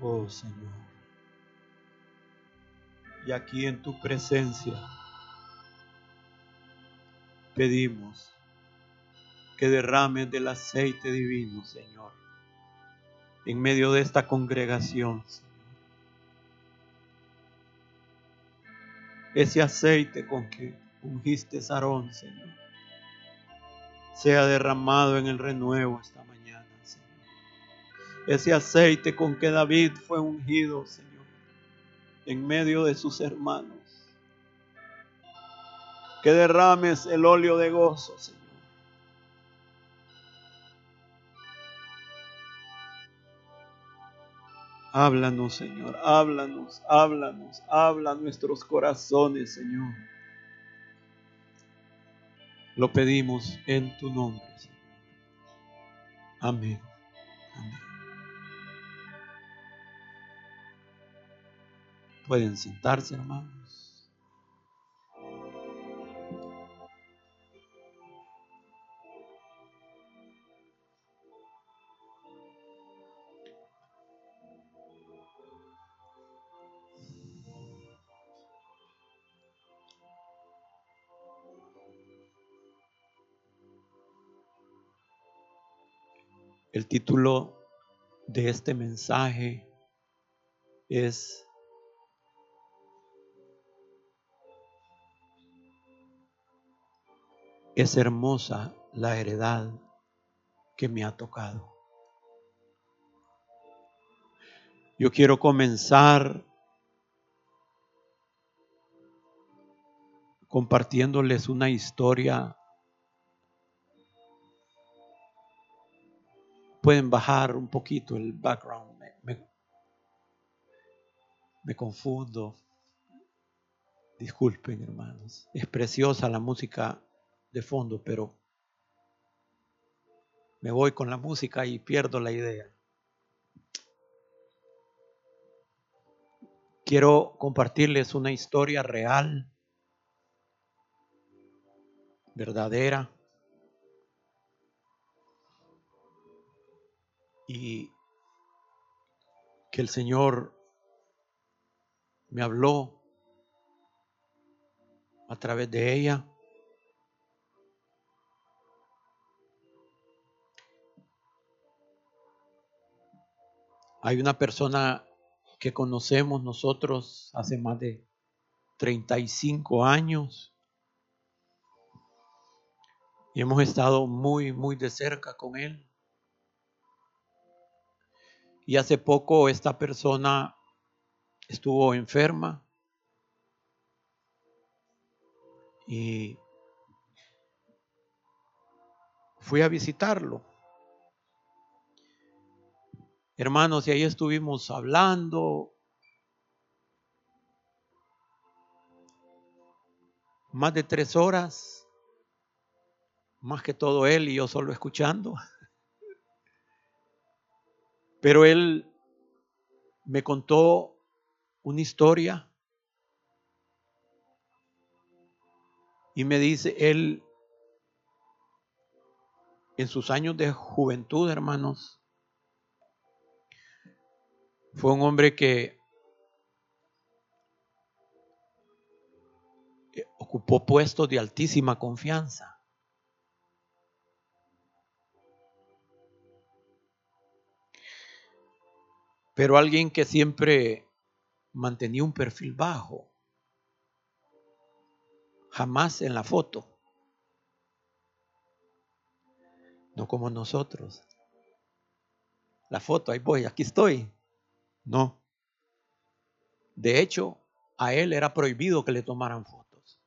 Oh Señor. Y aquí en tu presencia pedimos que derrames del aceite divino, Señor, en medio de esta congregación. Ese aceite con que ungiste Sarón, Señor, sea derramado en el renuevo esta mañana. Ese aceite con que David fue ungido, Señor, en medio de sus hermanos. Que derrames el óleo de gozo, Señor. Háblanos, Señor, háblanos, háblanos, habla nuestros corazones, Señor. Lo pedimos en tu nombre, Señor. Amén. Amén. Pueden sentarse, hermanos. El título de este mensaje es Es hermosa la heredad que me ha tocado. Yo quiero comenzar compartiéndoles una historia. Pueden bajar un poquito el background. Me, me, confundo. Disculpen, hermanos. Es preciosa la música de fondo, pero me voy con la música y pierdo la idea. Quiero compartirles una historia real, verdadera, y que el Señor me habló a través de ella. Hay una persona que conocemos nosotros hace más de 35 años y hemos estado muy, muy de cerca con él. Y hace poco esta persona estuvo enferma y fui a visitarlo. Hermanos, y ahí estuvimos hablando. Más de tres horas, más que todo él y yo solo escuchando. Pero él me contó una historia y me dice, él en sus años de juventud, hermanos, fue un hombre que ocupó puestos de altísima confianza. Pero alguien que siempre mantenía un perfil bajo, jamás en la foto, no como nosotros. La foto, ahí voy, aquí estoy. No. De hecho, a él era prohibido que le tomaran fotos.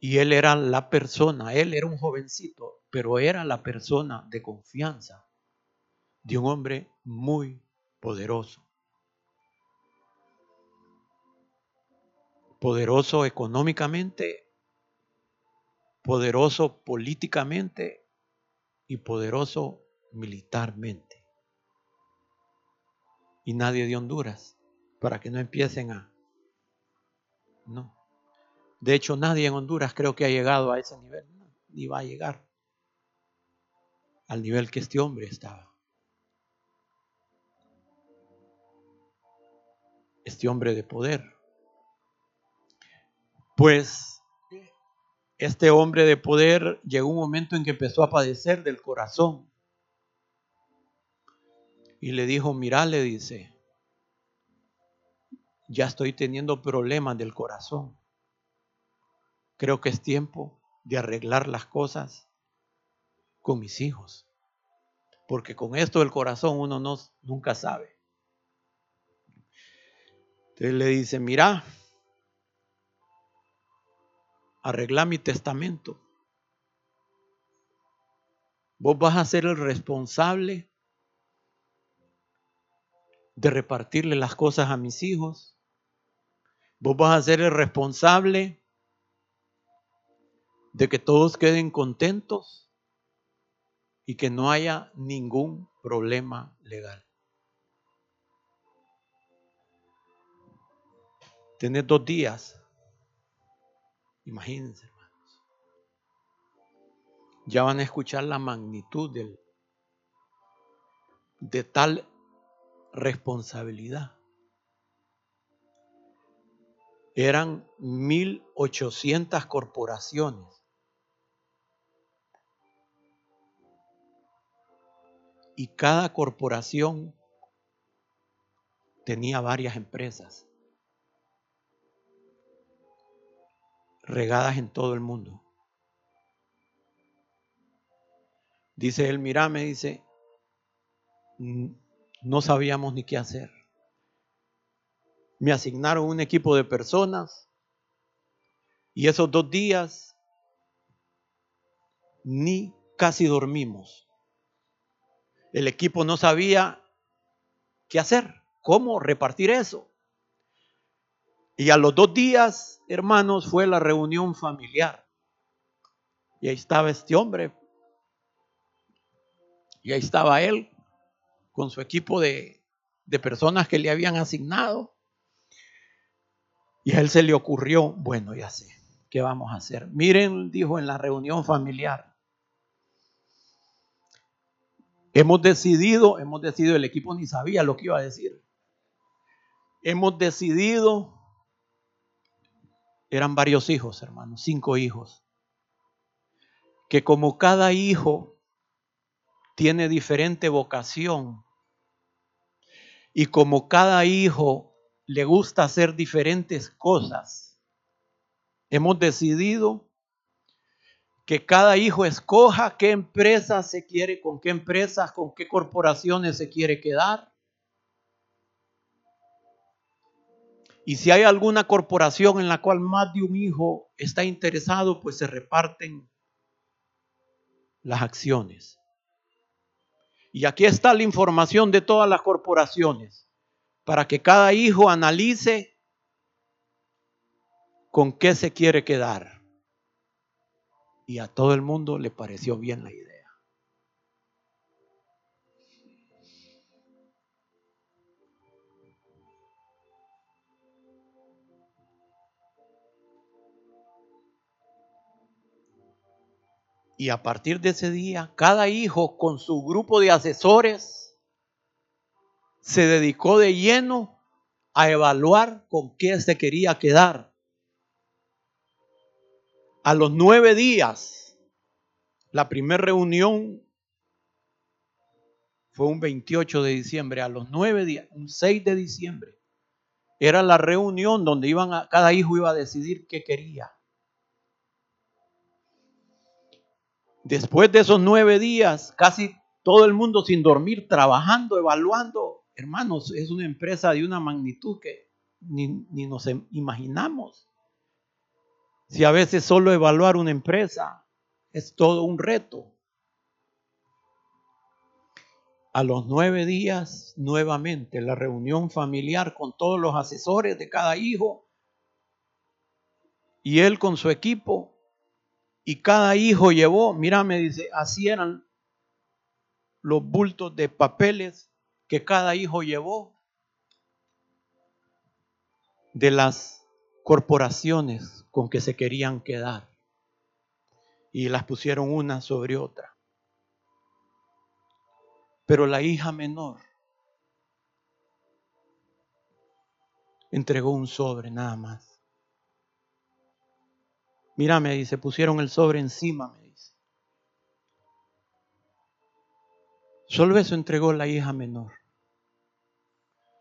Y él era la persona, él era un jovencito, pero era la persona de confianza de un hombre muy poderoso. Poderoso económicamente poderoso políticamente y poderoso militarmente. Y nadie de Honduras, para que no empiecen a... No. De hecho, nadie en Honduras creo que ha llegado a ese nivel, ni va a llegar. al nivel que este hombre estaba. Este hombre de poder. Pues este hombre de poder llegó un momento en que empezó a padecer del corazón. Y le dijo, mira, le dice, ya estoy teniendo problemas del corazón. Creo que es tiempo de arreglar las cosas con mis hijos. Porque con esto del corazón uno no, nunca sabe. Entonces le dice, mira, arregla mi testamento. Vos vas a ser el responsable de repartirle las cosas a mis hijos. Vos vas a ser el responsable de que todos queden contentos y que no haya ningún problema legal. Tenés dos días. Imagínense, hermanos. Ya van a escuchar la magnitud de tal responsabilidad. Eran 1.800 corporaciones y cada corporación tenía varias empresas regadas en todo el mundo. Dice él, mira, me dice, no sabíamos ni qué hacer. Me asignaron un equipo de personas y esos dos días ni casi dormimos el equipo no sabía qué hacer, cómo repartir eso. Y a los dos días, hermanos, fue la reunión familiar. Y ahí estaba este hombre. Y ahí estaba él con su equipo de, de personas que le habían asignado. Y a él se le ocurrió, bueno, ya sé, ¿qué vamos a hacer? Miren, dijo en la reunión familiar, Hemos decidido, hemos decidido, el equipo ni sabía lo que iba a decir. Hemos decidido, eran varios hijos, hermanos, cinco hijos, que como cada hijo tiene diferente vocación y como cada hijo le gusta hacer diferentes cosas, hemos decidido que cada hijo escoja qué empresa se quiere, con qué empresas, con qué corporaciones se quiere quedar. Y si hay alguna corporación en la cual más de un hijo está interesado, pues se reparten las acciones. Y aquí está la información de todas las corporaciones, para que cada hijo analice con qué se quiere quedar. Y a todo el mundo le pareció bien la idea. Y a partir de ese día, cada hijo con su grupo de asesores se dedicó de lleno a evaluar con qué se quería quedar a los nueve días, la primera reunión fue un 28 de diciembre, a los nueve días, un 6 de diciembre, era la reunión donde iban a, cada hijo iba a decidir qué quería. Después de esos nueve días, casi todo el mundo sin dormir, trabajando, evaluando. Hermanos, es una empresa de una magnitud que ni, ni nos imaginamos. Si a veces solo evaluar una empresa es todo un reto. A los nueve días, nuevamente, la reunión familiar con todos los asesores de cada hijo y él con su equipo. Y cada hijo llevó, mira, me dice, así eran los bultos de papeles que cada hijo llevó de las corporaciones con que se querían quedar y las pusieron una sobre otra. Pero la hija menor entregó un sobre nada más. Mira, me dice, pusieron el sobre encima, me dice. Solo eso entregó la hija menor.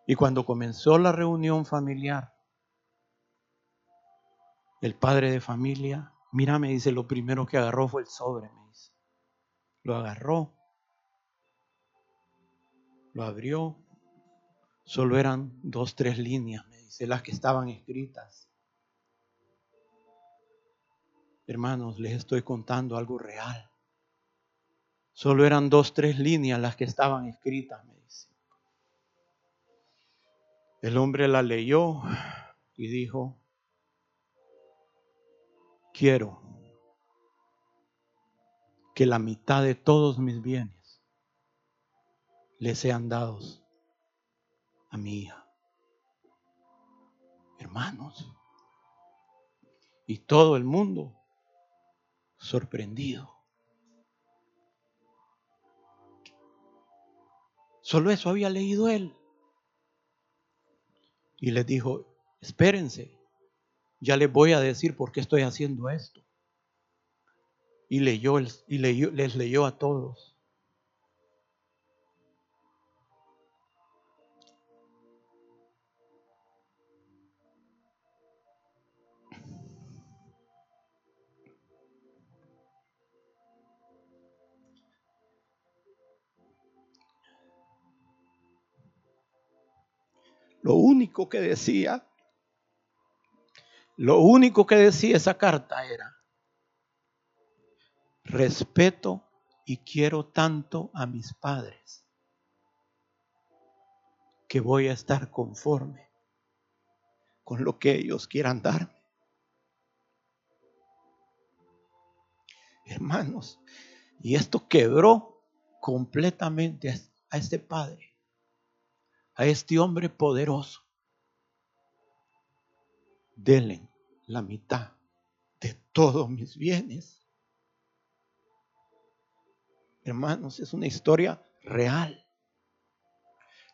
Y cuando comenzó la reunión familiar, el padre de familia, mira, me dice, lo primero que agarró fue el sobre, me dice. Lo agarró, lo abrió, solo eran dos, tres líneas, me dice, las que estaban escritas. Hermanos, les estoy contando algo real. Solo eran dos, tres líneas las que estaban escritas, me dice. El hombre la leyó y dijo, quiero que la mitad de todos mis bienes le sean dados a mi hija. Hermanos, y todo el mundo sorprendido. Solo eso había leído él. Y les dijo, espérense, ya les voy a decir por qué estoy haciendo esto. Y, leyó, y les leyó a todos. Lo único que decía, lo único que decía esa carta era, respeto y quiero tanto a mis padres que voy a estar conforme con lo que ellos quieran darme. Hermanos, y esto quebró completamente a este padre a este hombre poderoso, denle la mitad de todos mis bienes. Hermanos, es una historia real.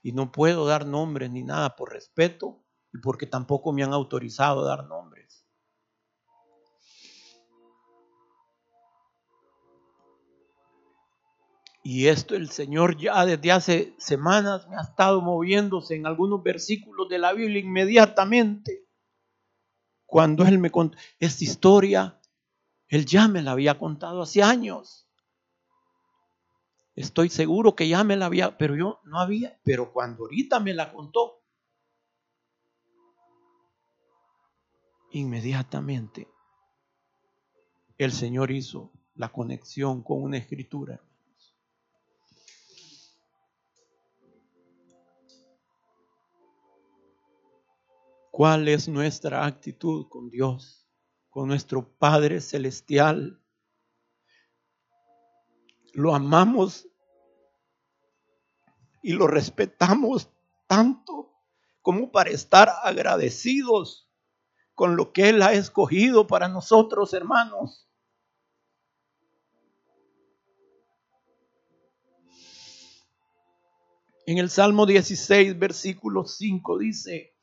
Y no puedo dar nombres ni nada por respeto y porque tampoco me han autorizado a dar nombres. Y esto el Señor ya desde hace semanas me ha estado moviéndose en algunos versículos de la Biblia inmediatamente. Cuando Él me contó esta historia, Él ya me la había contado hace años. Estoy seguro que ya me la había, pero yo no había, pero cuando ahorita me la contó, inmediatamente el Señor hizo la conexión con una escritura. Cuál es nuestra actitud con Dios, con nuestro Padre Celestial. Lo amamos y lo respetamos tanto como para estar agradecidos con lo que Él ha escogido para nosotros, hermanos. En el Salmo 16, versículo 5 dice,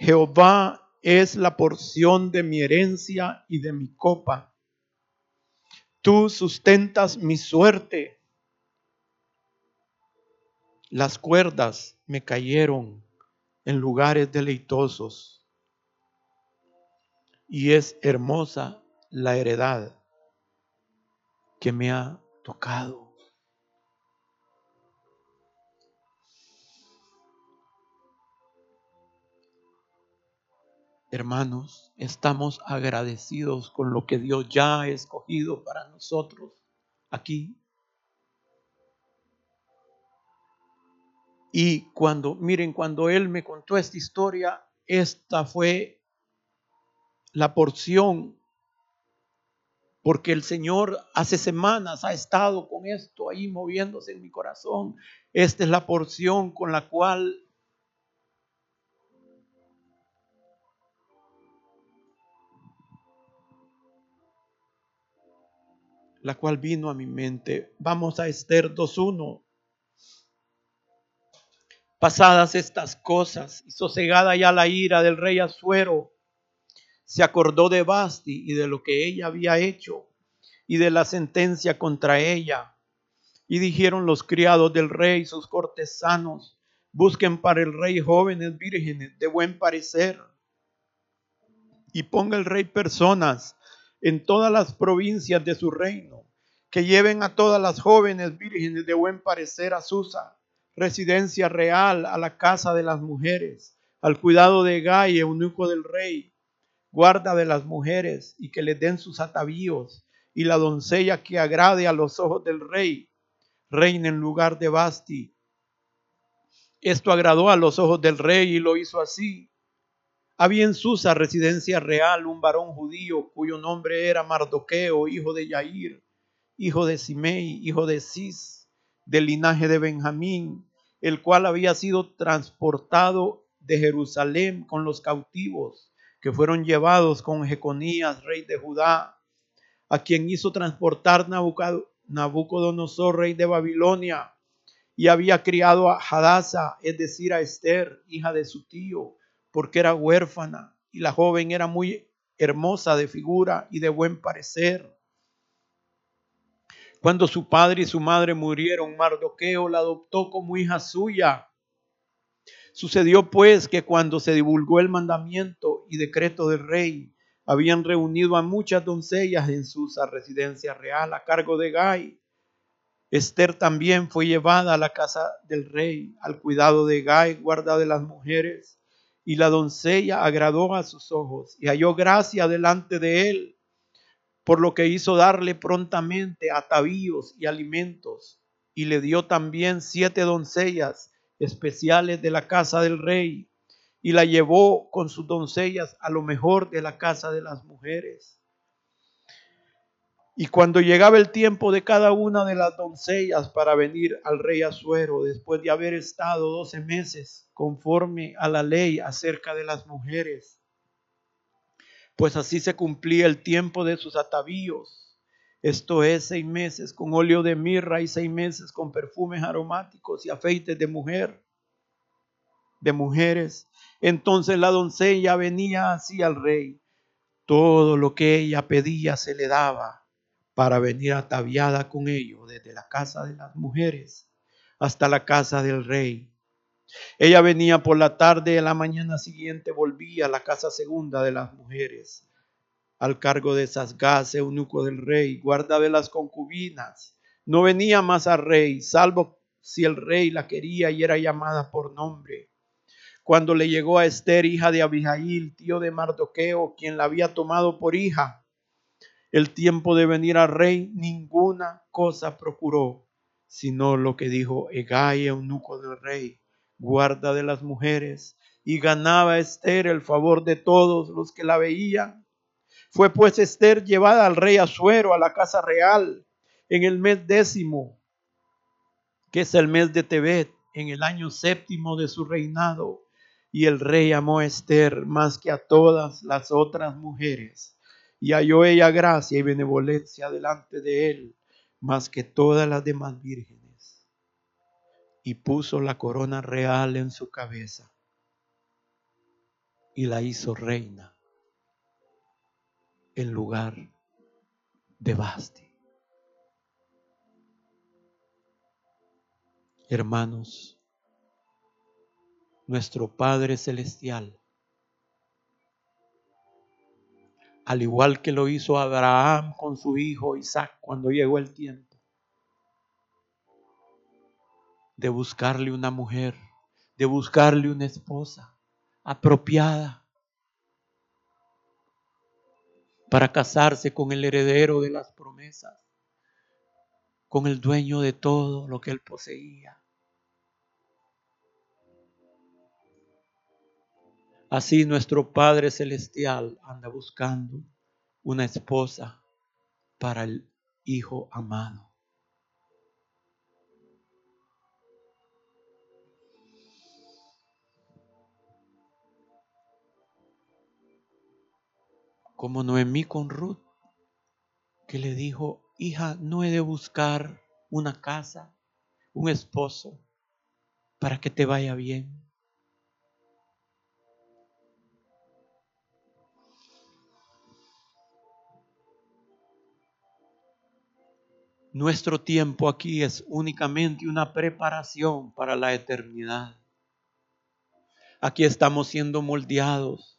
Jehová es la porción de mi herencia y de mi copa. Tú sustentas mi suerte. Las cuerdas me cayeron en lugares deleitosos. Y es hermosa la heredad que me ha tocado. Hermanos, estamos agradecidos con lo que Dios ya ha escogido para nosotros aquí. Y cuando, miren, cuando Él me contó esta historia, esta fue la porción, porque el Señor hace semanas ha estado con esto ahí moviéndose en mi corazón. Esta es la porción con la cual la cual vino a mi mente. Vamos a Esther 2.1. Pasadas estas cosas y sosegada ya la ira del rey Asuero, se acordó de Basti y de lo que ella había hecho y de la sentencia contra ella. Y dijeron los criados del rey, sus cortesanos, busquen para el rey jóvenes vírgenes de buen parecer. Y ponga el rey personas en todas las provincias de su reino, que lleven a todas las jóvenes vírgenes de buen parecer a Susa residencia real, a la casa de las mujeres, al cuidado de Gai, eunuco del rey, guarda de las mujeres, y que le den sus atavíos, y la doncella que agrade a los ojos del rey, reina en lugar de Basti. Esto agradó a los ojos del rey y lo hizo así. Había en Susa residencia real un varón judío cuyo nombre era Mardoqueo, hijo de Yair, hijo de Simei, hijo de Cis, del linaje de Benjamín, el cual había sido transportado de Jerusalén con los cautivos que fueron llevados con Jeconías, rey de Judá, a quien hizo transportar Nabucodonosor, rey de Babilonia, y había criado a Hadasa, es decir, a Esther, hija de su tío, porque era huérfana, y la joven era muy hermosa de figura y de buen parecer. Cuando su padre y su madre murieron, Mardoqueo la adoptó como hija suya. Sucedió pues que cuando se divulgó el mandamiento y decreto del rey, habían reunido a muchas doncellas en su residencia real a cargo de Gai. Esther también fue llevada a la casa del rey, al cuidado de Gai, guarda de las mujeres, y la doncella agradó a sus ojos y halló gracia delante de él por lo que hizo darle prontamente atavíos y alimentos, y le dio también siete doncellas especiales de la casa del rey, y la llevó con sus doncellas a lo mejor de la casa de las mujeres. Y cuando llegaba el tiempo de cada una de las doncellas para venir al rey Asuero, después de haber estado doce meses conforme a la ley acerca de las mujeres, pues así se cumplía el tiempo de sus atavíos. Esto es seis meses con óleo de mirra y seis meses con perfumes aromáticos y afeites de mujer, de mujeres. Entonces la doncella venía así al rey. Todo lo que ella pedía se le daba para venir ataviada con ello desde la casa de las mujeres hasta la casa del rey. Ella venía por la tarde y la mañana siguiente volvía a la casa segunda de las mujeres, al cargo de Sasgaz, eunuco del rey, guarda de las concubinas. No venía más al rey, salvo si el rey la quería y era llamada por nombre. Cuando le llegó a Esther, hija de Abijail, tío de Mardoqueo, quien la había tomado por hija, el tiempo de venir al rey, ninguna cosa procuró, sino lo que dijo Egai, eunuco del rey guarda de las mujeres, y ganaba Esther el favor de todos los que la veían. Fue pues Esther llevada al rey Asuero a la casa real en el mes décimo, que es el mes de Tebet, en el año séptimo de su reinado. Y el rey amó a Esther más que a todas las otras mujeres, y halló ella gracia y benevolencia delante de él, más que todas las demás vírgenes y puso la corona real en su cabeza y la hizo reina en lugar de Basti. Hermanos, nuestro Padre Celestial, al igual que lo hizo Abraham con su hijo Isaac cuando llegó el tiempo, de buscarle una mujer, de buscarle una esposa apropiada para casarse con el heredero de las promesas, con el dueño de todo lo que él poseía. Así nuestro Padre Celestial anda buscando una esposa para el Hijo amado. como Noemí con Ruth, que le dijo, hija, no he de buscar una casa, un esposo, para que te vaya bien. Nuestro tiempo aquí es únicamente una preparación para la eternidad. Aquí estamos siendo moldeados.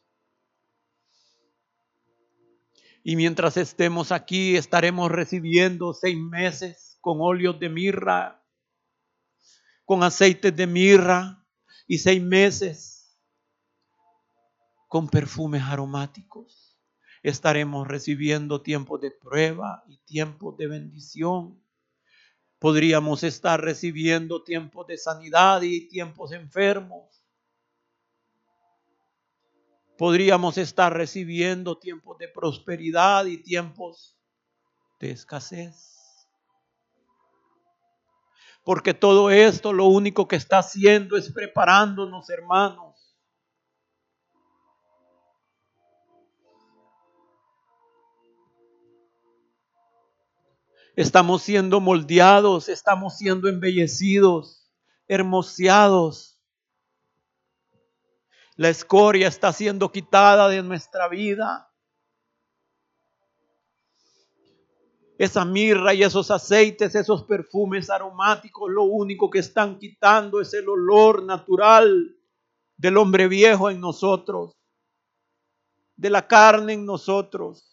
Y mientras estemos aquí, estaremos recibiendo seis meses con óleos de mirra, con aceites de mirra, y seis meses con perfumes aromáticos estaremos recibiendo tiempos de prueba y tiempos de bendición. Podríamos estar recibiendo tiempos de sanidad y tiempos enfermos. Podríamos estar recibiendo tiempos de prosperidad y tiempos de escasez. Porque todo esto lo único que está haciendo es preparándonos, hermanos Estamos siendo moldeados, estamos siendo embellecidos, hermoseados. La escoria está siendo quitada de nuestra vida. Esa mirra y esos aceites, esos perfumes aromáticos, lo único que están quitando es el olor natural del hombre viejo en nosotros, de la carne en nosotros.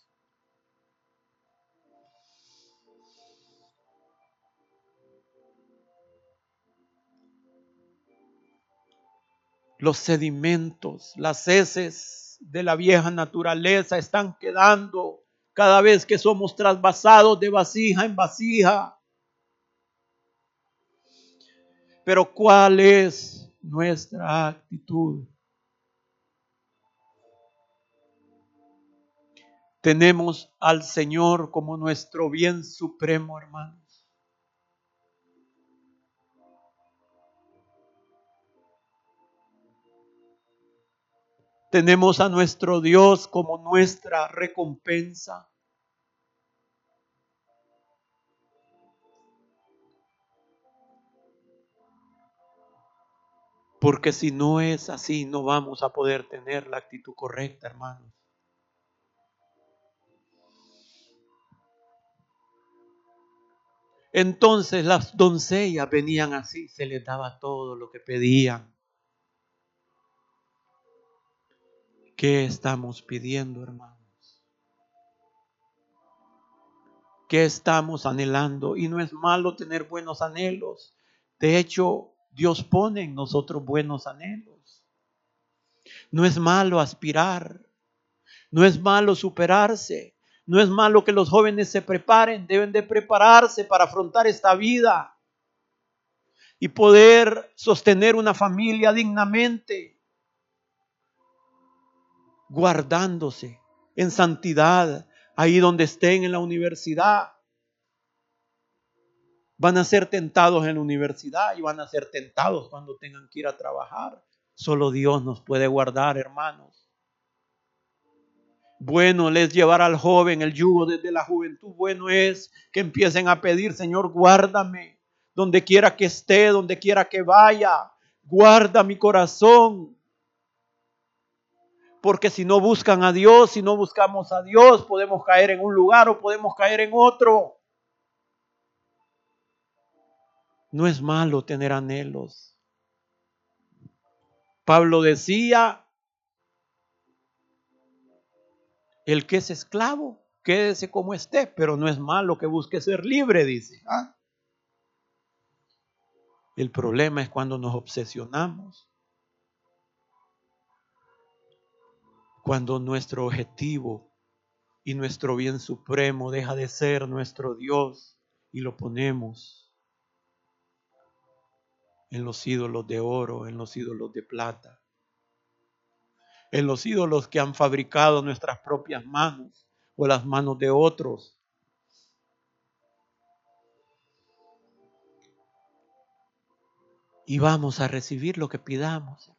Los sedimentos, las heces de la vieja naturaleza están quedando cada vez que somos trasvasados de vasija en vasija. Pero ¿cuál es nuestra actitud? Tenemos al Señor como nuestro bien supremo, hermano. Tenemos a nuestro Dios como nuestra recompensa. Porque si no es así, no vamos a poder tener la actitud correcta, hermanos. Entonces las doncellas venían así, se les daba todo lo que pedían. ¿Qué estamos pidiendo, hermanos? ¿Qué estamos anhelando? Y no es malo tener buenos anhelos. De hecho, Dios pone en nosotros buenos anhelos. No es malo aspirar. No es malo superarse. No es malo que los jóvenes se preparen. Deben de prepararse para afrontar esta vida y poder sostener una familia dignamente guardándose en santidad, ahí donde estén en la universidad. Van a ser tentados en la universidad y van a ser tentados cuando tengan que ir a trabajar. Solo Dios nos puede guardar, hermanos. Bueno es llevar al joven el yugo desde la juventud. Bueno es que empiecen a pedir, Señor, guárdame donde quiera que esté, donde quiera que vaya. Guarda mi corazón. Porque si no buscan a Dios, si no buscamos a Dios, podemos caer en un lugar o podemos caer en otro. No es malo tener anhelos. Pablo decía, el que es esclavo, quédese como esté, pero no es malo que busque ser libre, dice. ¿ah? El problema es cuando nos obsesionamos cuando nuestro objetivo y nuestro bien supremo deja de ser nuestro Dios y lo ponemos en los ídolos de oro, en los ídolos de plata, en los ídolos que han fabricado nuestras propias manos o las manos de otros. Y vamos a recibir lo que pidamos.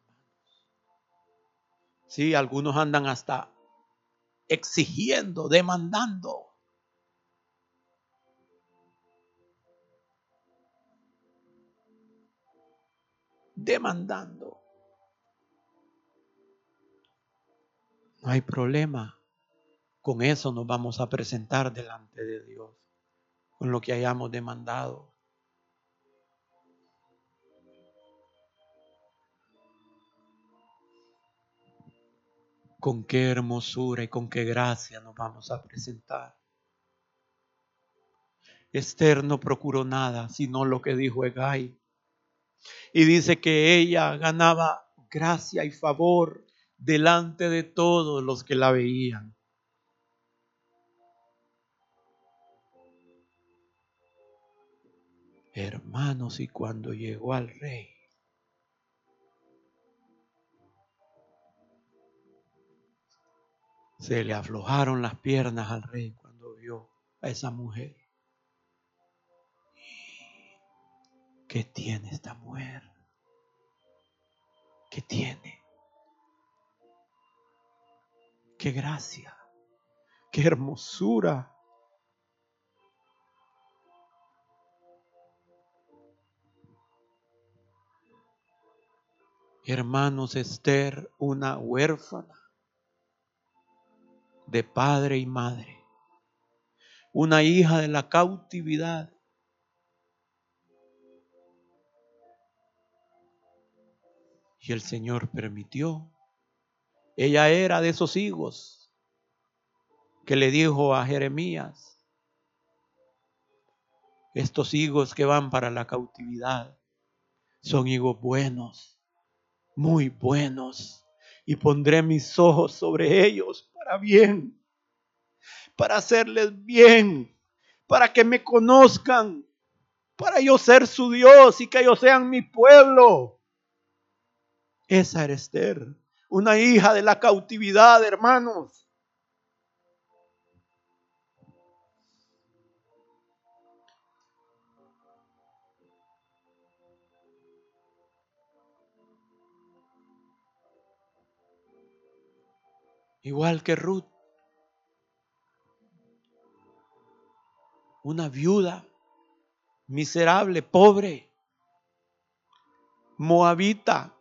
Sí, algunos andan hasta exigiendo, demandando. Demandando. No hay problema. Con eso nos vamos a presentar delante de Dios, con lo que hayamos demandado. Con qué hermosura y con qué gracia nos vamos a presentar. Esther no procuró nada, sino lo que dijo Egay. Y dice que ella ganaba gracia y favor delante de todos los que la veían. Hermanos, y cuando llegó al rey, se le aflojaron las piernas al rey cuando vio a esa mujer. ¿Qué tiene esta mujer? ¿Qué tiene? Qué gracia, qué hermosura. Hermanos, Esther, una huérfana de padre y madre, una hija de la cautividad, Y el Señor permitió. Ella era de esos higos que le dijo a Jeremías, estos higos que van para la cautividad son higos buenos, muy buenos, y pondré mis ojos sobre ellos para bien, para hacerles bien, para que me conozcan, para yo ser su Dios y que ellos sean mi pueblo. Esa era Esther, una hija de la cautividad, hermanos. Igual que Ruth, una viuda miserable, pobre, moabita,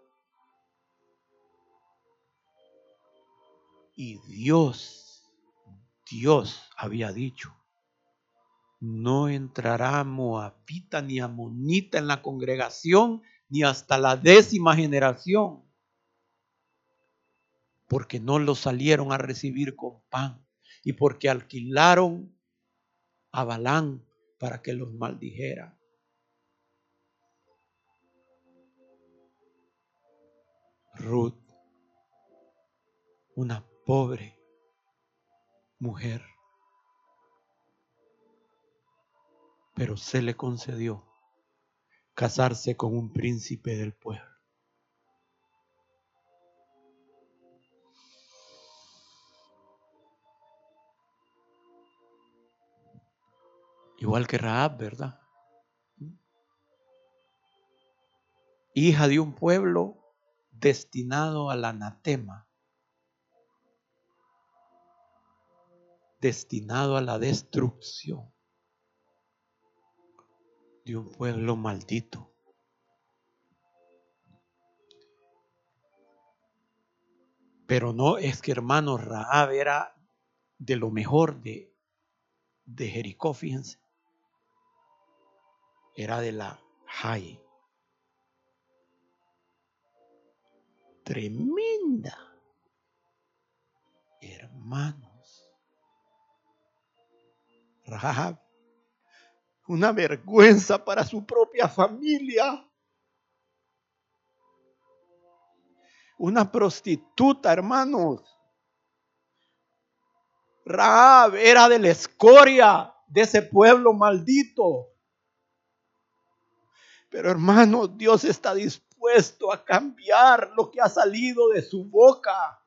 Y Dios, Dios había dicho, no entrará moabita ni amonita en la congregación ni hasta la décima generación, porque no lo salieron a recibir con pan y porque alquilaron a Balán para que los maldijera. Ruth, una pobre mujer. Pero se le concedió casarse con un príncipe del pueblo. Igual que Raab, ¿verdad? Hija de un pueblo destinado al anatema. destinado a la destrucción de un pueblo maldito. Pero no es que hermano Rahab era de lo mejor de, de Jericó, fíjense. Era de la high. Tremenda. Hermano. Rahab, una vergüenza para su propia familia. Una prostituta, hermanos. Rahab era de la escoria de ese pueblo maldito. Pero hermanos, Dios está dispuesto a cambiar lo que ha salido de su boca.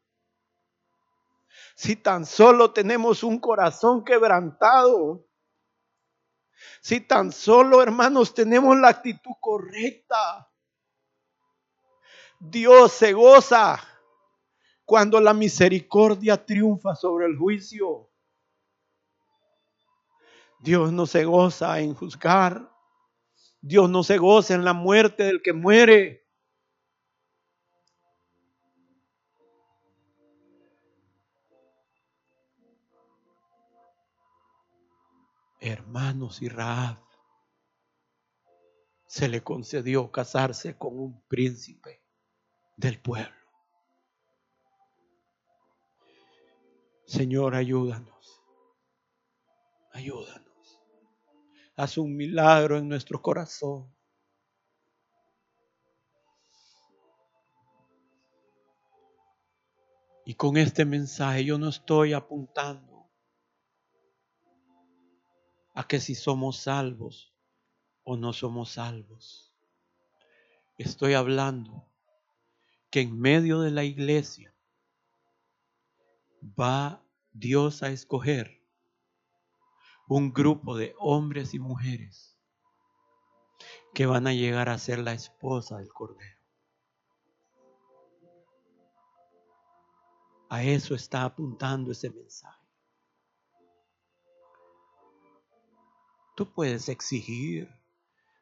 Si tan solo tenemos un corazón quebrantado, si tan solo, hermanos, tenemos la actitud correcta, Dios se goza cuando la misericordia triunfa sobre el juicio. Dios no se goza en juzgar. Dios no se goza en la muerte del que muere. Hermanos y se le concedió casarse con un príncipe del pueblo. Señor, ayúdanos. Ayúdanos. Haz un milagro en nuestro corazón. Y con este mensaje yo no estoy apuntando a que si somos salvos o no somos salvos. Estoy hablando que en medio de la iglesia va Dios a escoger un grupo de hombres y mujeres que van a llegar a ser la esposa del Cordero. A eso está apuntando ese mensaje. Tú puedes exigir,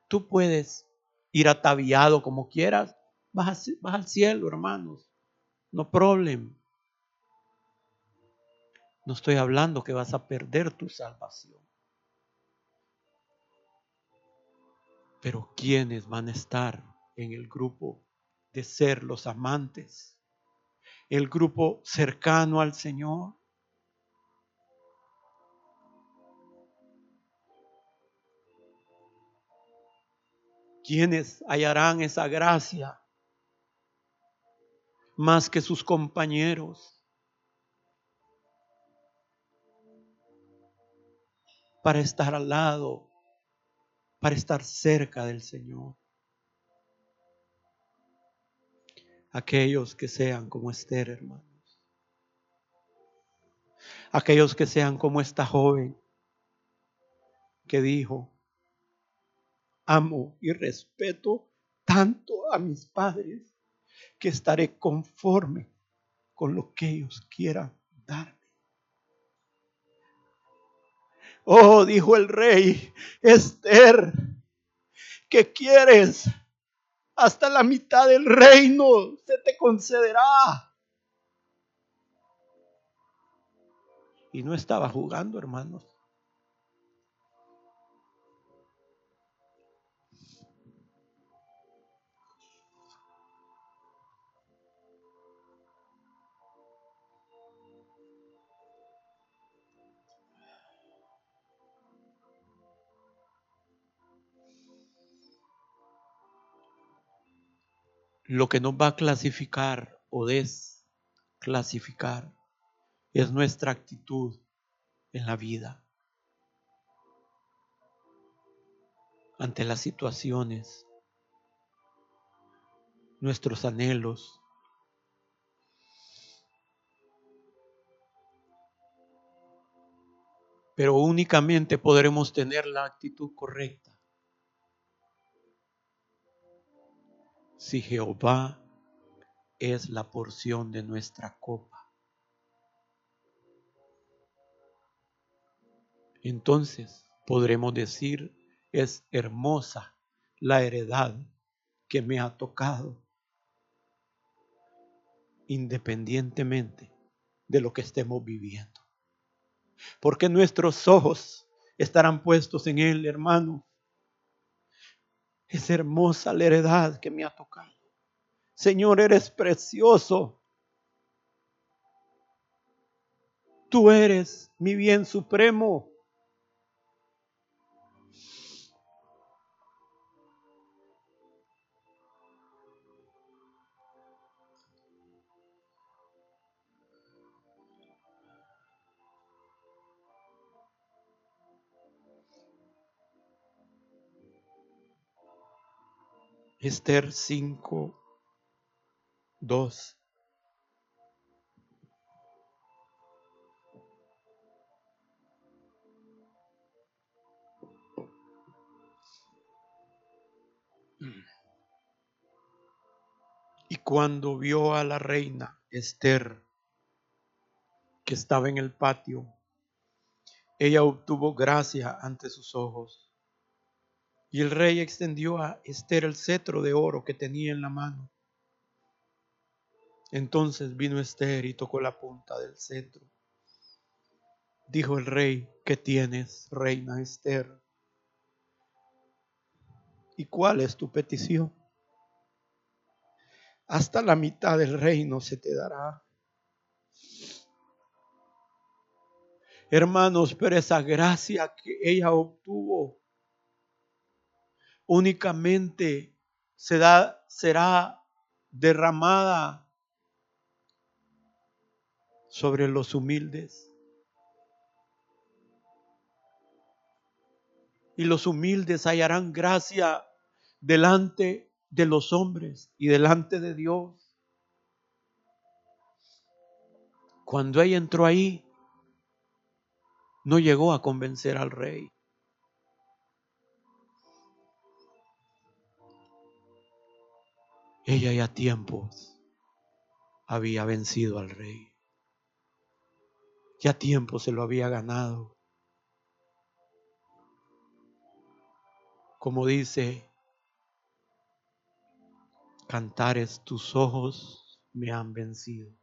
tú puedes ir ataviado como quieras, vas, al cielo, hermanos, no problem. No estoy hablando que vas a perder tu salvación. Pero ¿quiénes van a estar en el grupo de ser los amantes? el grupo cercano al Señor. ¿Quiénes hallarán esa gracia más que sus compañeros? Para estar al lado, para estar cerca del Señor. aquellos que sean como Esther, hermanos. Aquellos que sean como esta joven que dijo, amo y respeto tanto a mis padres que estaré conforme con lo que ellos quieran darme. Oh, dijo el rey, Esther, ¿qué quieres? hasta la mitad del reino se te concederá. Y no estaba jugando, hermanos. Lo que nos va a clasificar o desclasificar es nuestra actitud en la vida. Ante las situaciones, nuestros anhelos, pero únicamente podremos tener la actitud correcta si Jehová es la porción de nuestra copa. Entonces podremos decir, es hermosa la heredad que me ha tocado, independientemente de lo que estemos viviendo. Porque nuestros ojos estarán puestos en Él, hermano, es hermosa la heredad que me ha tocado. Señor, eres precioso. Tú eres mi bien supremo. Esther 5, 2. Y cuando vio a la reina Esther, que estaba en el patio, ella obtuvo gracia ante sus ojos. Y el rey extendió a Esther el cetro de oro que tenía en la mano. Entonces vino Esther y tocó la punta del cetro. dijo el rey, ¿qué tienes, reina Esther? ¿Y cuál es tu petición? Hasta la mitad del reino se te dará. Hermanos, pero esa gracia que ella obtuvo únicamente será, derramada sobre los humildes. Y los humildes hallarán gracia delante de los hombres y delante de Dios. Cuando ella entró ahí, no llegó a convencer al rey. Ella ya tiempos había vencido al rey. Ya tiempo se lo había ganado. Como dice, cantares tus ojos me han vencido.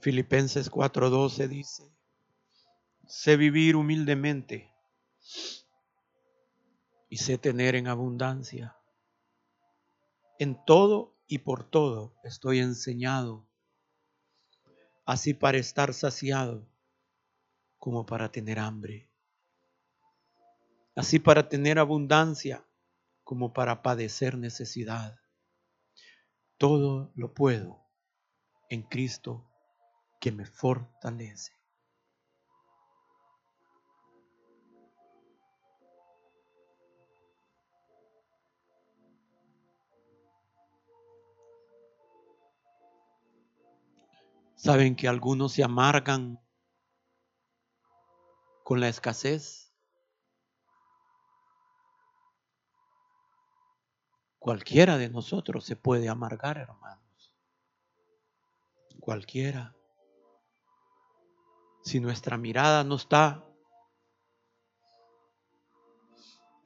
Filipenses 4:12 dice, sé vivir humildemente y sé tener en abundancia. En todo y por todo estoy enseñado, así para estar saciado como para tener hambre, así para tener abundancia como para padecer necesidad. Todo lo puedo en Cristo que me fortalece. Saben que algunos se amargan con la escasez. Cualquiera de nosotros se puede amargar, hermanos. Cualquiera si nuestra mirada no está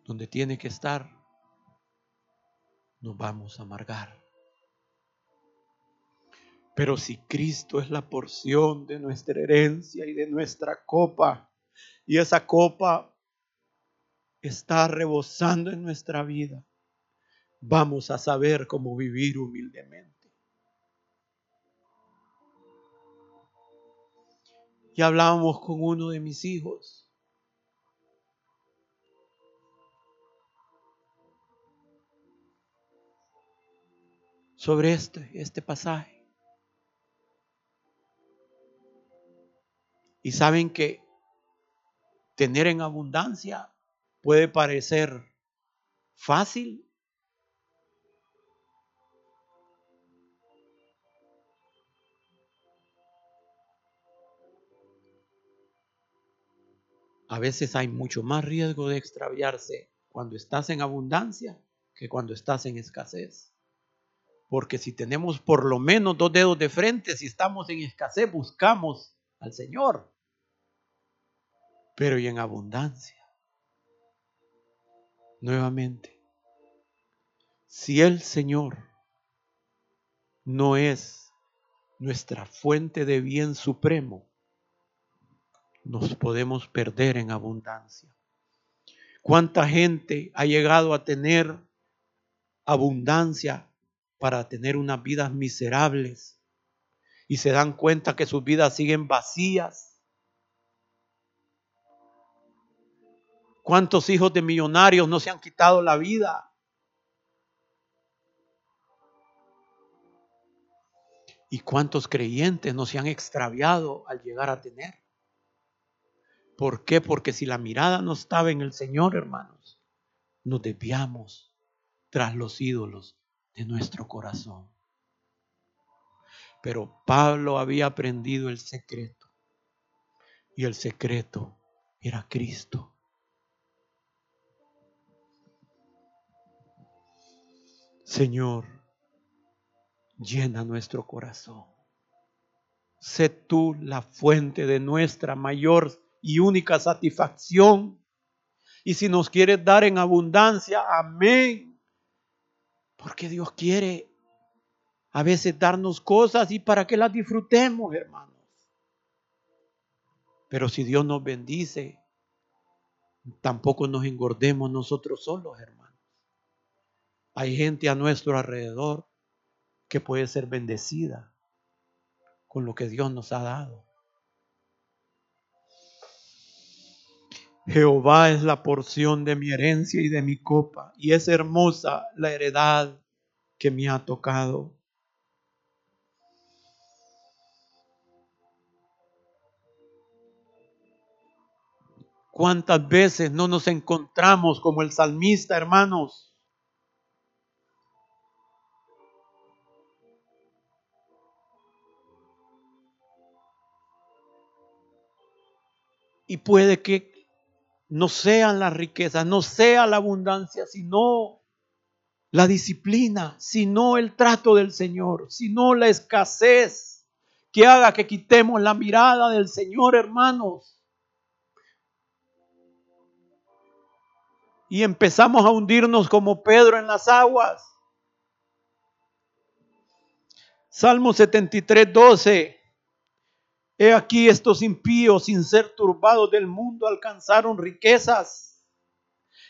donde tiene que estar, nos vamos a amargar. Pero si Cristo es la porción de nuestra herencia y de nuestra copa, y esa copa está rebosando en nuestra vida, vamos a saber cómo vivir humildemente. Y hablábamos con uno de mis hijos. sobre este, este pasaje. Y saben que tener en abundancia puede parecer fácil, a veces hay mucho más riesgo de extraviarse cuando estás en abundancia que cuando estás en escasez. Porque si tenemos por lo menos dos dedos de frente, si estamos en escasez, buscamos al Señor. Pero y en abundancia. Nuevamente, si el Señor no es nuestra fuente de bien supremo, nos podemos perder en abundancia. ¿Cuánta gente ha llegado a tener abundancia para tener unas vidas miserables y se dan cuenta que sus vidas siguen vacías? ¿Cuántos hijos de millonarios no se han quitado la vida? ¿Y cuántos creyentes no se han extraviado al llegar a tener? ¿Por qué? Porque si la mirada no estaba en el Señor, hermanos, nos desviamos tras los ídolos de nuestro corazón. Pero Pablo había aprendido el secreto. Y el secreto era Cristo. Señor, llena nuestro corazón. Sé tú la fuente de nuestra mayor y única satisfacción. Y si nos quieres dar en abundancia, amén. Porque Dios quiere a veces darnos cosas y para que las disfrutemos, hermanos. Pero si Dios nos bendice, tampoco nos engordemos nosotros solos, hermanos. Hay gente a nuestro alrededor que puede ser bendecida con lo que Dios nos ha dado. Jehová es la porción de mi herencia y de mi copa, y es hermosa la heredad que me ha tocado. ¿Cuántas veces no nos encontramos como el salmista, hermanos? Y puede que no sean las riquezas, no sea la abundancia, sino la disciplina, sino el trato del Señor, sino la escasez que haga que quitemos la mirada del Señor, hermanos. y empezamos a hundirnos como Pedro en las aguas. Salmo 73, 12. He aquí estos impíos, sin ser turbados del mundo, alcanzaron riquezas.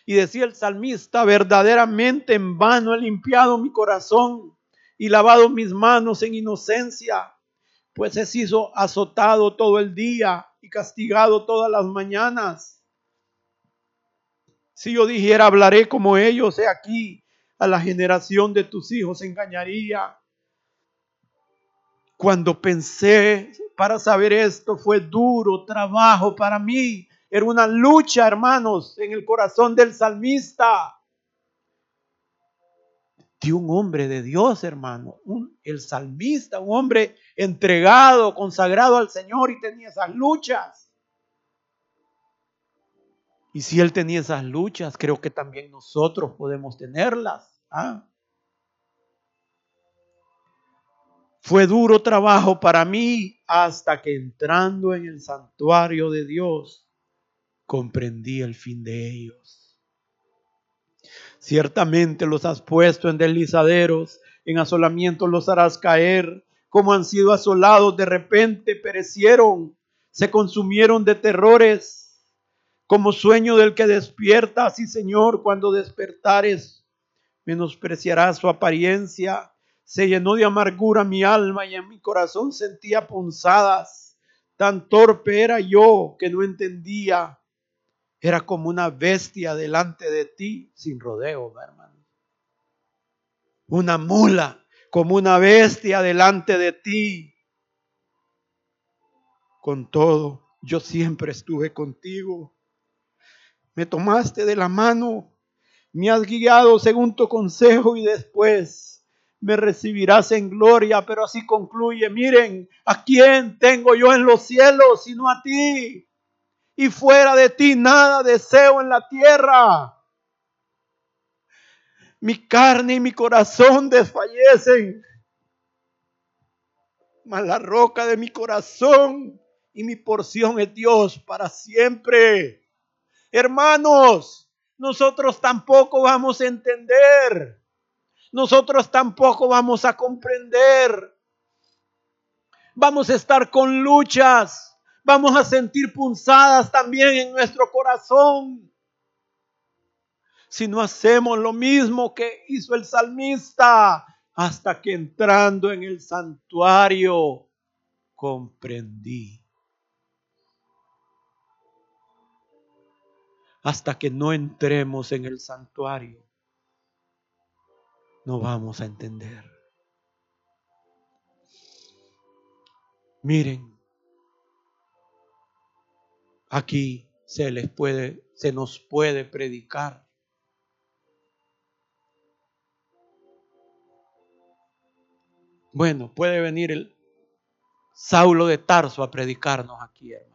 Y decía el salmista, verdaderamente en vano he limpiado mi corazón y lavado mis manos en inocencia, pues he sido azotado todo el día y castigado todas las mañanas. Si yo dijera, hablaré como ellos, he aquí, a la generación de tus hijos engañaría. Cuando pensé para saber esto, fue duro trabajo para mí. Era una lucha, hermanos, en el corazón del salmista. De un hombre de Dios, hermano, un, el salmista, un hombre entregado, consagrado al Señor y tenía esas luchas. Y si él tenía esas luchas, creo que también nosotros podemos tenerlas. ¿ah? Fue duro trabajo para mí hasta que entrando en el santuario de Dios comprendí el fin de ellos. Ciertamente los has puesto en deslizaderos, en asolamiento los harás caer, como han sido asolados de repente, perecieron, se consumieron de terrores como sueño del que despierta, así Señor, cuando despertares, menospreciarás su apariencia. Se llenó de amargura mi alma y en mi corazón sentía punzadas. Tan torpe era yo que no entendía. Era como una bestia delante de ti, sin rodeo, hermano. Una mula, como una bestia delante de ti. Con todo, yo siempre estuve contigo me tomaste de la mano, me has guiado según tu consejo y después me recibirás en gloria, pero así concluye, miren, ¿a quién tengo yo en los cielos sino a ti? Y fuera de ti nada deseo en la tierra. Mi carne y mi corazón desfallecen, mas la roca de mi corazón y mi porción es Dios para siempre. Hermanos, nosotros tampoco vamos a entender. Nosotros tampoco vamos a comprender. Vamos a estar con luchas. Vamos a sentir punzadas también en nuestro corazón. Si no hacemos lo mismo que hizo el salmista, hasta que entrando en el santuario comprendí hasta que no entremos en el santuario, no vamos a entender. Miren, aquí se les puede, se nos puede predicar. Bueno, puede venir el Saulo de Tarso a predicarnos aquí, hermano.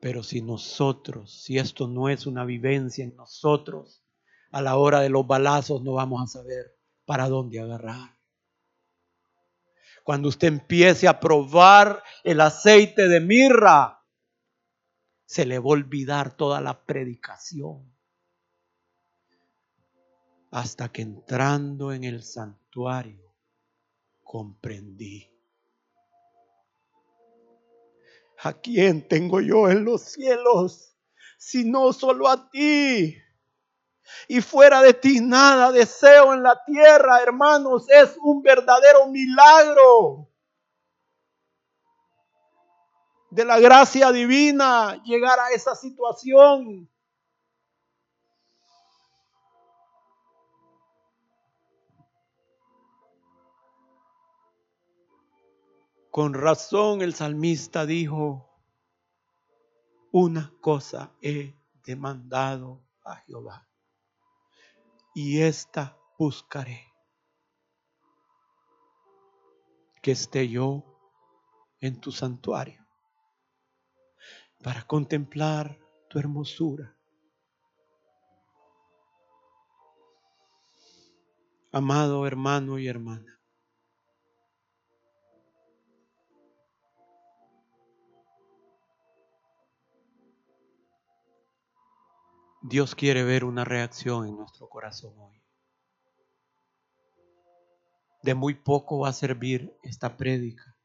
Pero si nosotros, si esto no es una vivencia en nosotros, a la hora de los balazos no vamos a saber para dónde agarrar. Cuando usted empiece a probar el aceite de mirra, se le va a olvidar toda la predicación. Hasta que entrando en el santuario comprendí. ¿A quién tengo yo en los cielos? Sino solo a ti. Y fuera de ti nada deseo en la tierra, hermanos. Es un verdadero milagro de la gracia divina llegar a esa situación. Con razón el salmista dijo, una cosa he demandado a Jehová y esta buscaré, que esté yo en tu santuario para contemplar tu hermosura. Amado hermano y hermana, Dios quiere ver una reacción en nuestro corazón hoy. De muy poco va a servir esta prédica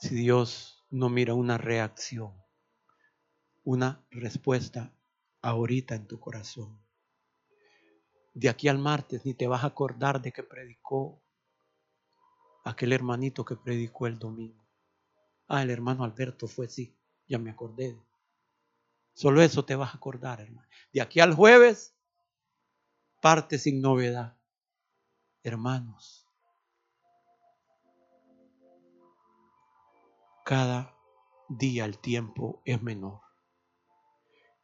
si Dios no mira una reacción, una respuesta ahorita en tu corazón. De aquí al martes ni te vas a acordar de que predicó aquel hermanito que predicó el domingo. Ah, el hermano Alberto fue sí, ya me acordé. Solo eso te vas a acordar, hermano. De aquí al jueves, parte sin novedad. Hermanos, cada día el tiempo es menor.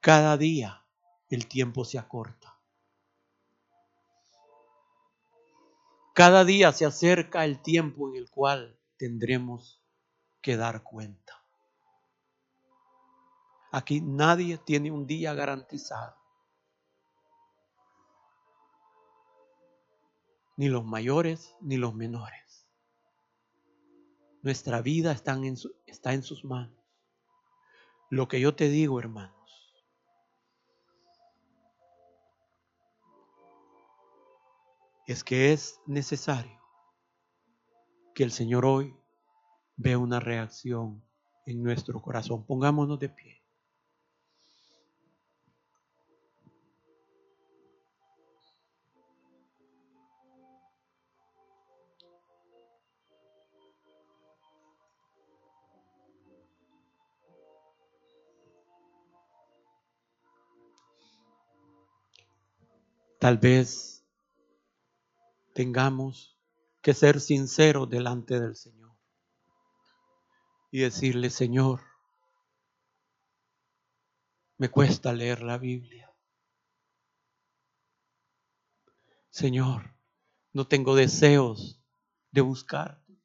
Cada día el tiempo se acorta. Cada día se acerca el tiempo en el cual tendremos que dar cuenta. Aquí nadie tiene un día garantizado. Ni los mayores ni los menores. Nuestra vida está en, está en sus manos. Lo que yo te digo, hermanos, es que es necesario que el Señor hoy vea una reacción en nuestro corazón. Pongámonos de pie. Tal vez tengamos que ser sinceros delante del Señor y decirle, Señor, me cuesta leer la Biblia. Señor, no tengo deseos de buscarte.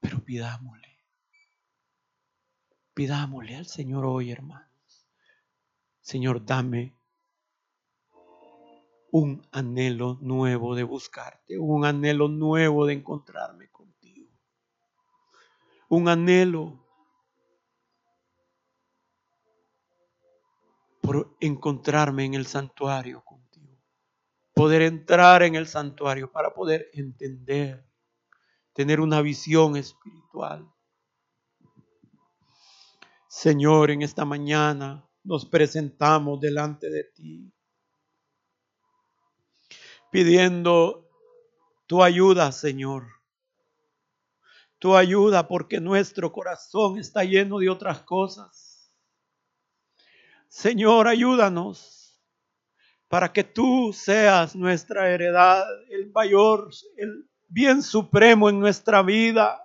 Pero pidámosle Pidámosle al Señor hoy, hermanos. Señor, dame un anhelo nuevo de buscarte, un anhelo nuevo de encontrarme contigo. Un anhelo por encontrarme en el santuario contigo. Poder entrar en el santuario para poder entender, tener una visión espiritual Señor, en esta mañana nos presentamos delante de ti, pidiendo tu ayuda, Señor. Tu ayuda porque nuestro corazón está lleno de otras cosas. Señor, ayúdanos para que tú seas nuestra heredad, el mayor, el bien supremo en nuestra vida.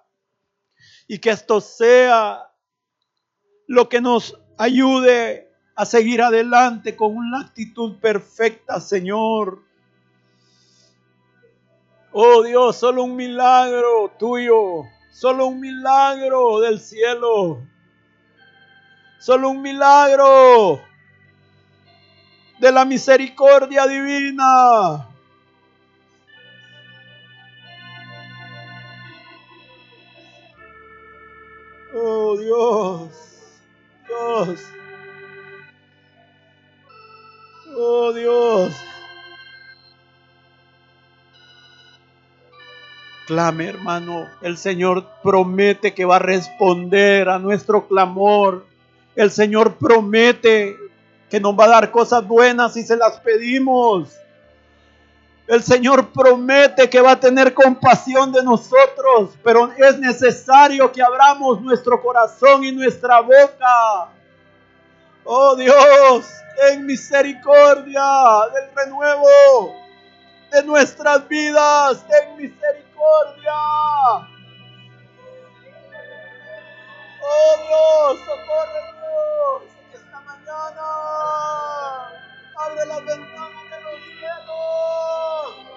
Y que esto sea lo que nos ayude a seguir adelante con una actitud perfecta, Señor. Oh Dios, solo un milagro tuyo, solo un milagro del cielo Solo un milagro de la misericordia divina. Oh Dios, Dios, oh Dios. Clame, hermano. El Señor promete que va a responder a nuestro clamor. El Señor promete que nos va a dar cosas buenas si se las pedimos. El Señor promete que va a tener compasión de nosotros, pero es necesario que abramos nuestro corazón y nuestra boca. Oh Dios, ten misericordia del renuevo de nuestras vidas, ten misericordia. Oh Dios, socorre Abre las ventanas de los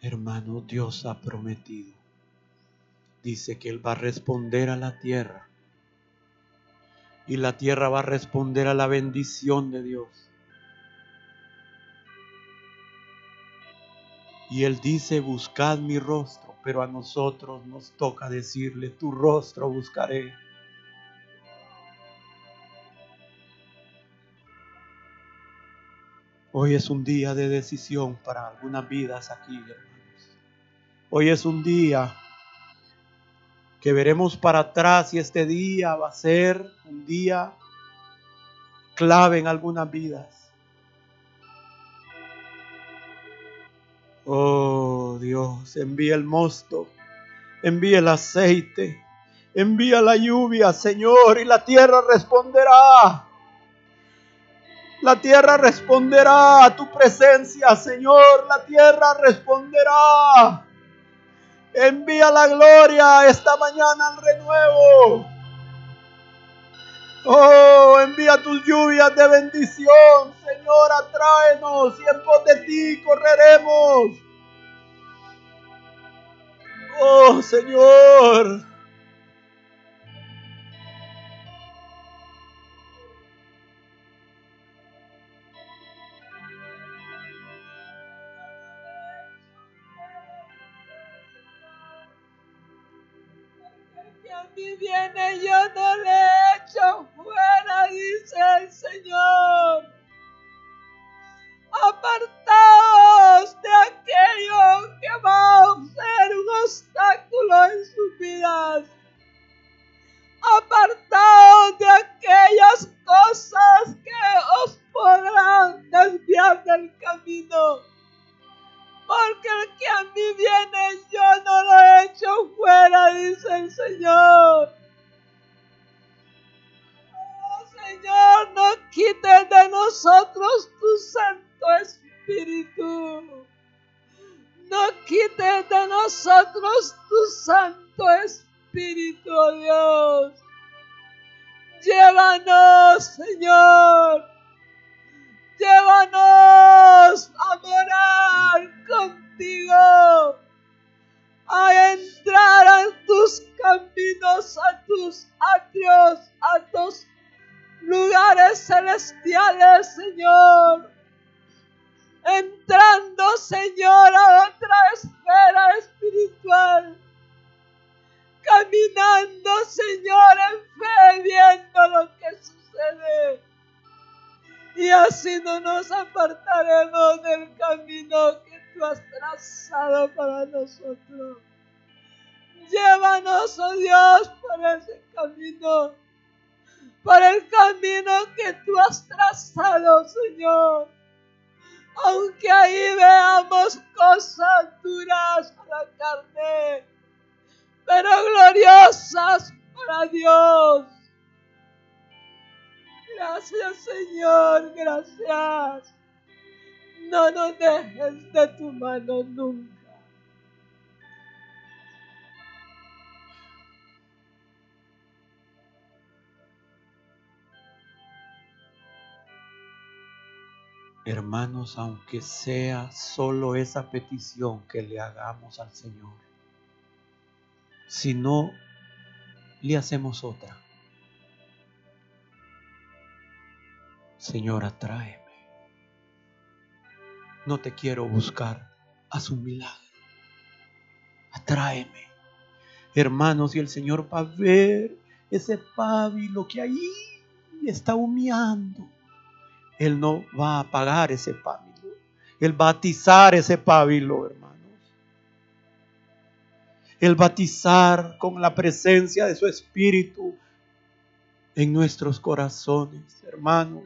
Hermano, Dios ha prometido. Dice que Él va a responder a la tierra. Y la tierra va a responder a la bendición de Dios. Y Él dice, buscad mi rostro, pero a nosotros nos toca decirle, tu rostro buscaré. Hoy es un día de decisión para algunas vidas aquí, Hoy es un día que veremos para atrás y este día va a ser un día clave en algunas vidas. Oh Dios, envía el mosto, envía el aceite, envía la lluvia, Señor, y la tierra responderá. La tierra responderá a tu presencia, Señor. La tierra responderá. Envía la gloria esta mañana al renuevo. Oh, envía tus lluvias de bendición, Señor, atráenos y en pos de ti correremos. Oh, Señor. Viene yo no le echo fuera, dice el Señor. Apartaos de aquello que va a ser un obstáculo en sus vidas. Apartaos de aquellas cosas que os podrán desviar del camino porque el que a mí viene yo no lo echo fuera, dice el Señor. Oh Señor, no quites de nosotros tu Santo Espíritu. No quites de nosotros tu Santo Espíritu, Dios. Llévanos, Señor Llévanos a morar contigo, a entrar a tus caminos, a tus atrios, a tus lugares celestiales, Señor. Entrando, Señor, a otra esfera espiritual. Caminando, Señor, en fe, viendo lo que sucede y así no nos apartaremos del camino que tú has trazado para nosotros. Llévanos, oh Dios, por ese camino, por el camino que tú has trazado, Señor. Aunque ahí veamos cosas duras para la carne, pero gloriosas para Dios. Gracias Señor, gracias. No nos dejes de tu mano nunca. Hermanos, aunque sea solo esa petición que le hagamos al Señor, si no le hacemos otra, Señor, atráeme. No te quiero buscar, haz un milagro. Atráeme. Hermanos, y el Señor va a ver ese pábilo que ahí está humeando. Él no va a apagar ese pábilo. Él batizar ese pábilo, hermanos. El batizar con la presencia de su Espíritu en nuestros corazones, hermanos.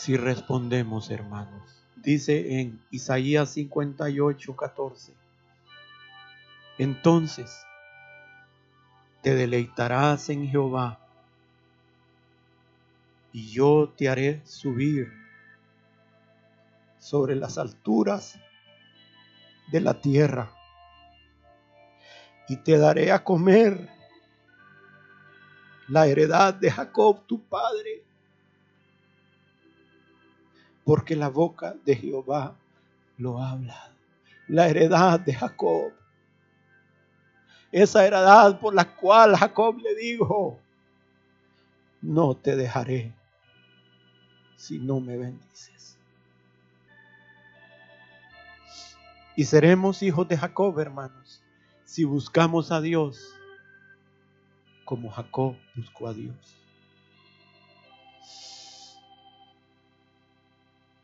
Si respondemos, hermanos. Dice en Isaías 58, 14. Entonces te deleitarás en Jehová y yo te haré subir sobre las alturas de la tierra y te daré a comer la heredad de Jacob tu padre porque la boca de Jehová lo habla. La heredad de Jacob. Esa heredad por la cual Jacob le dijo, no te dejaré si no me bendices. Y seremos hijos de Jacob, hermanos, si buscamos a Dios como Jacob buscó a Dios.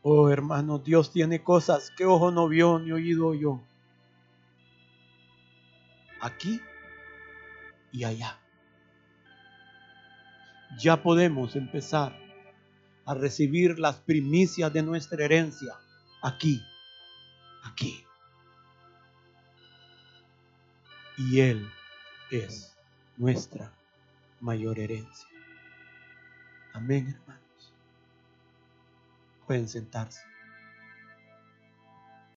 Oh hermano, Dios tiene cosas que ojo no vio ni oído yo. Aquí y allá. Ya podemos empezar a recibir las primicias de nuestra herencia aquí, aquí. Y Él es nuestra mayor herencia. Amén, hermano pueden sentarse.